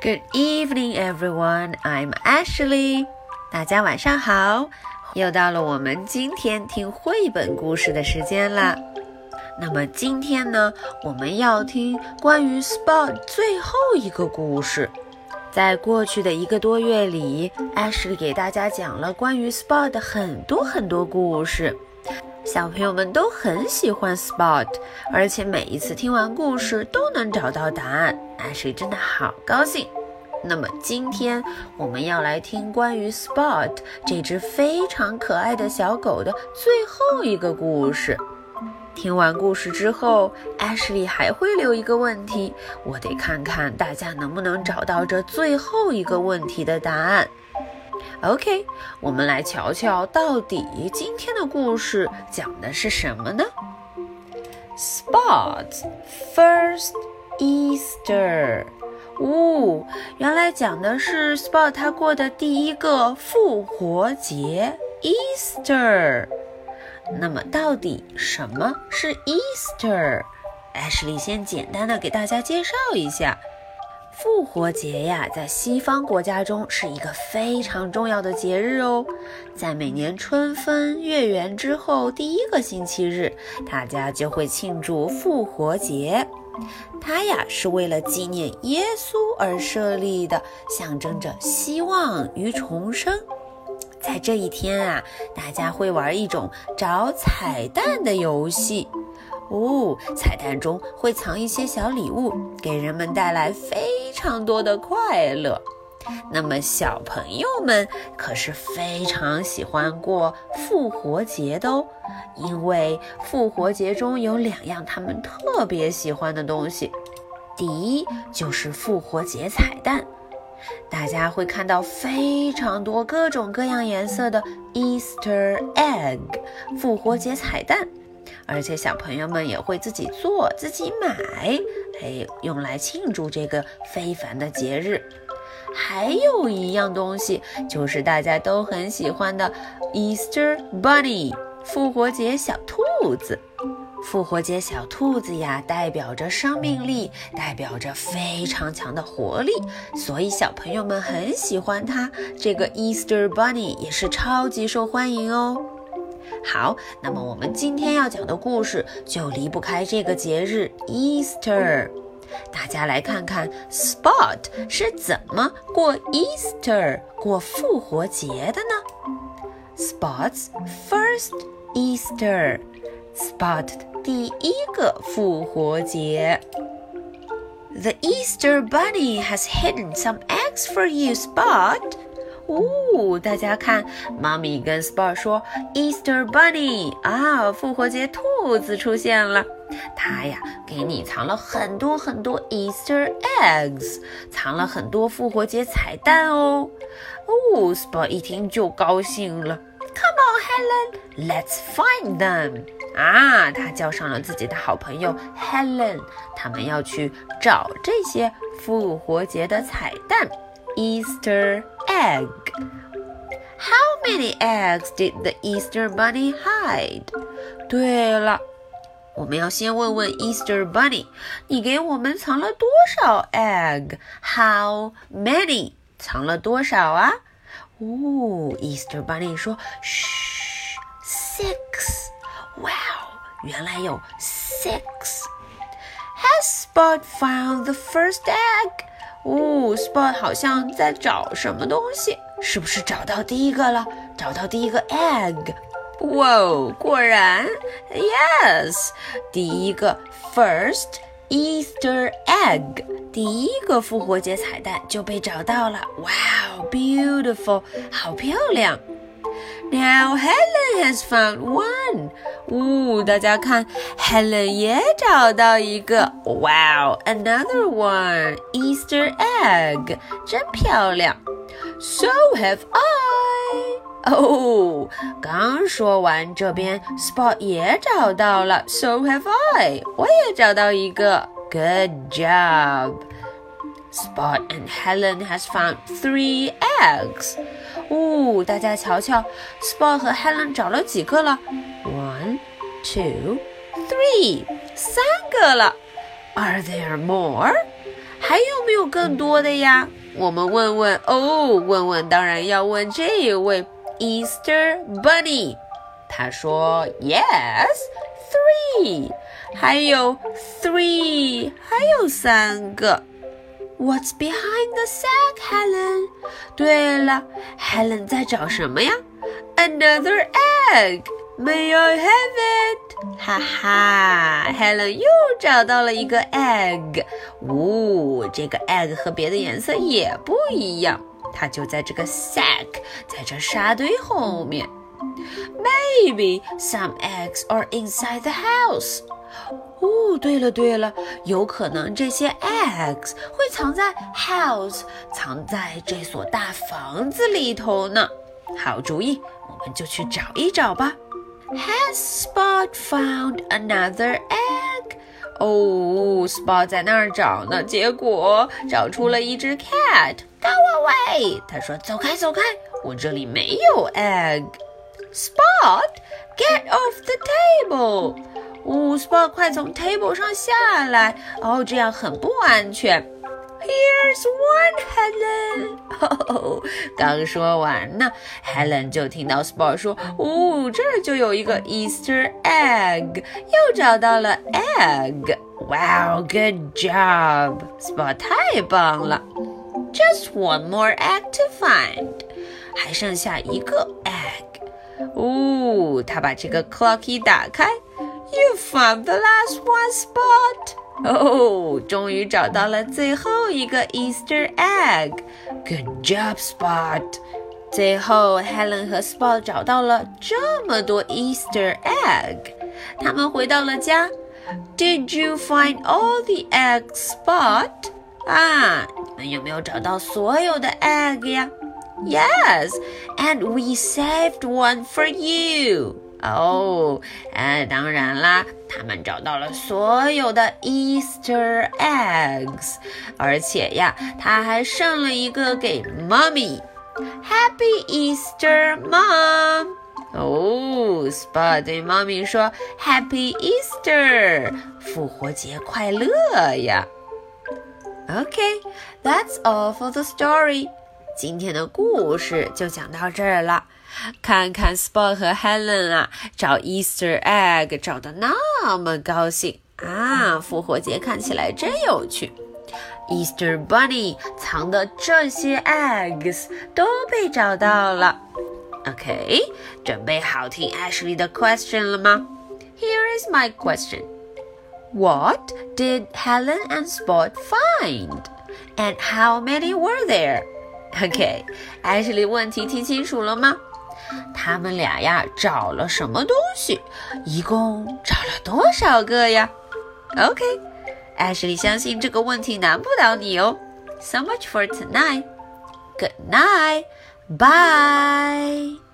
Good evening, everyone. I'm Ashley. 大家晚上好，又到了我们今天听绘本故事的时间啦。那么今天呢，我们要听关于 Spot 最后一个故事。在过去的一个多月里，Ashley 给大家讲了关于 Spot 的很多很多故事。小朋友们都很喜欢 Spot，而且每一次听完故事都能找到答案，Ashley 真的好高兴。那么今天我们要来听关于 Spot 这只非常可爱的小狗的最后一个故事。听完故事之后，Ashley 还会留一个问题，我得看看大家能不能找到这最后一个问题的答案。OK，我们来瞧瞧，到底今天的故事讲的是什么呢？Spot's first Easter。呜，原来讲的是 Spot 他过的第一个复活节 Easter。那么，到底什么是 Easter？Ashley 先简单的给大家介绍一下。复活节呀，在西方国家中是一个非常重要的节日哦。在每年春分月圆之后第一个星期日，大家就会庆祝复活节。它呀是为了纪念耶稣而设立的，象征着希望与重生。在这一天啊，大家会玩一种找彩蛋的游戏。哦，彩蛋中会藏一些小礼物，给人们带来非非常多的快乐。那么小朋友们可是非常喜欢过复活节的哦，因为复活节中有两样他们特别喜欢的东西。第一就是复活节彩蛋，大家会看到非常多各种各样颜色的 Easter egg 复活节彩蛋。而且小朋友们也会自己做、自己买，哎，用来庆祝这个非凡的节日。还有一样东西，就是大家都很喜欢的 Easter Bunny 复活节小兔子。复活节小兔子呀，代表着生命力，代表着非常强的活力，所以小朋友们很喜欢它。这个 Easter Bunny 也是超级受欢迎哦。好，那么我们今天要讲的故事就离不开这个节日 Easter。大家来看看 Spot 是怎么过 Easter 过复活节的呢？Spot's first Easter，Spot 第一个复活节。The Easter Bunny has hidden some eggs for you, Spot. 哦，大家看，妈咪跟 Spot 说，Easter Bunny 啊，复活节兔子出现了。它呀，给你藏了很多很多 Easter eggs，藏了很多复活节彩蛋哦。哦，Spot 一听就高兴了。Come on, Helen, let's find them。啊，他叫上了自己的好朋友 Helen，他们要去找这些复活节的彩蛋。Easter egg. How many eggs did the Easter Bunny hide? 对了，我们要先问问 Easter Bunny，你给我们藏了多少 egg？How many？藏了多少啊？哦，Easter Bunny 说，嘘，six。哇哦，原来有 six。Has Spot found the first egg？ 哦，Spot 好像在找什么东西，是不是找到第一个了？找到第一个 egg？哇哦，果然，yes，第一个 first Easter egg，第一个复活节彩蛋就被找到了。哇哦，beautiful，好漂亮。Now Helen has found one. 呜，大家看，Helen 也找到一个。Wow, another one, Easter egg，真漂亮。So have I. 哦，刚说完，这边 Spot 也找到了。So have I，我也找到一个。Good job. Spot and Helen has found three eggs. 哦，大家瞧瞧，Spot 和 Helen 找了几个了？One, two, three，三个了。Are there more? 还有没有更多的呀？我们问问哦，问问当然要问这一位 Easter Bunny。他说 Yes, three。还有 three，还有三个。What's behind the sack, Helen？对了，Helen 在找什么呀？Another egg. May I have it？哈哈，Helen 又找到了一个 egg。呜，这个 egg 和别的颜色也不一样，它就在这个 sack，在这沙堆后面。Maybe some eggs are inside the house. 哦，对了对了，有可能这些 eggs 会藏在 house，藏在这所大房子里头呢。好主意，我们就去找一找吧。Has Spot found another egg？哦，Spot 在那儿找呢，结果找出了一只 cat。Go away！！他说：“走开，走开，我这里没有 egg。” Spot, get off the table！哦，Spot，快从 table 上下来！哦，这样很不安全。Here's one, Helen！哦，刚说完呢，Helen 就听到 Spot 说：“哦，这就有一个 Easter egg，又找到了 egg。Wow, good job, Spot！太棒了。Just one more egg to find，还剩下一个 egg。”哦，他把这个 clocky 打开。You found the last one spot。哦，终于找到了最后一个 Easter egg。Good job, Spot。最后，Helen 和 Spot 找到了这么多 Easter egg。他们回到了家。Did you find all the eggs, Spot？啊，你们有没有找到所有的 egg 呀？Yes, and we saved one for you. 哦，哎，当然啦，他们找到了所有的 Easter eggs，而且呀，他还剩了一个给 Mommy。Happy Easter, Mom！哦，Spot 对 Mommy 说：“Happy Easter，复活节快乐呀！” Okay, that's all for the story. 今天的故事就讲到这儿了。 看看 Spot 和 Helen 啊，找 Easter egg 找的那么高兴啊！复活节看起来真有趣。Easter Bunny 藏的这些 eggs 都被找到了。OK，准备好听 Ashley 的 question 了吗？Here is my question. What did Helen and Spot find? And how many were there? OK，艾什莉，问题听清楚了吗？ 他们俩呀找了什么东西？一共找了多少个呀？OK，艾什莉相信这个问题难不倒你哦。So much for tonight. Good night. Bye.